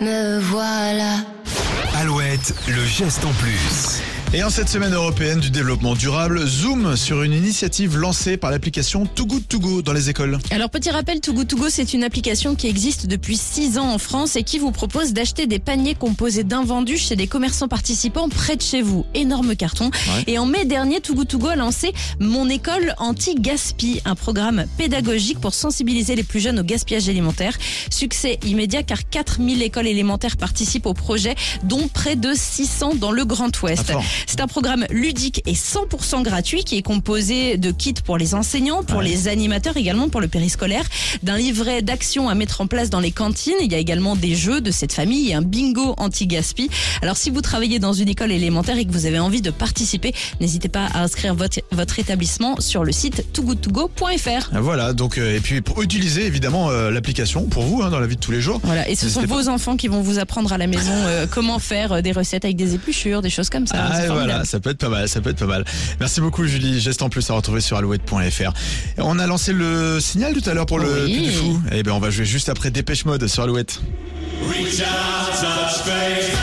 me voilà. Alouette, le geste en plus. Et en cette semaine européenne du développement durable, zoom sur une initiative lancée par l'application Too Good To Go dans les écoles. Alors petit rappel, Too Good To Go, c'est une application qui existe depuis 6 ans en France et qui vous propose d'acheter des paniers composés d'invendus chez des commerçants participants près de chez vous. Énorme carton. Et en mai dernier, Too Good To Go a lancé Mon école anti-gaspi, un programme pédagogique pour sensibiliser les plus jeunes au gaspillage alimentaire. Succès immédiat car 4000 écoles élémentaires participent au projet, dont près de 600 dans le Grand Ouest. Ah. C'est un programme ludique et 100% gratuit qui est composé de kits pour les enseignants, pour Ouais. les animateurs également, pour le périscolaire, d'un livret d'actions à mettre en place dans les cantines. Il y a également des jeux de cette famille et un bingo anti-gaspi. Alors si vous travaillez dans une école élémentaire et que vous avez envie de participer, n'hésitez pas à inscrire votre, votre établissement sur le site togoodtogo.fr. Voilà, donc euh, et puis pour utiliser évidemment euh, l'application pour vous hein, dans la vie de tous les jours. Voilà, et ce sont vos enfants qui vont vous apprendre à la maison euh, comment faire euh, des recettes avec des épluchures, des choses comme ça. Ah, et formidable. Voilà, ça peut être pas mal, ça peut être pas mal. Merci beaucoup Julie, geste en plus à retrouver sur alouette.fr. On a lancé le signal tout à l'heure pour le Oui. Puy du fou. Eh ben on va jouer juste après Dépêche Mode sur Alouette. Reach out, touch faith.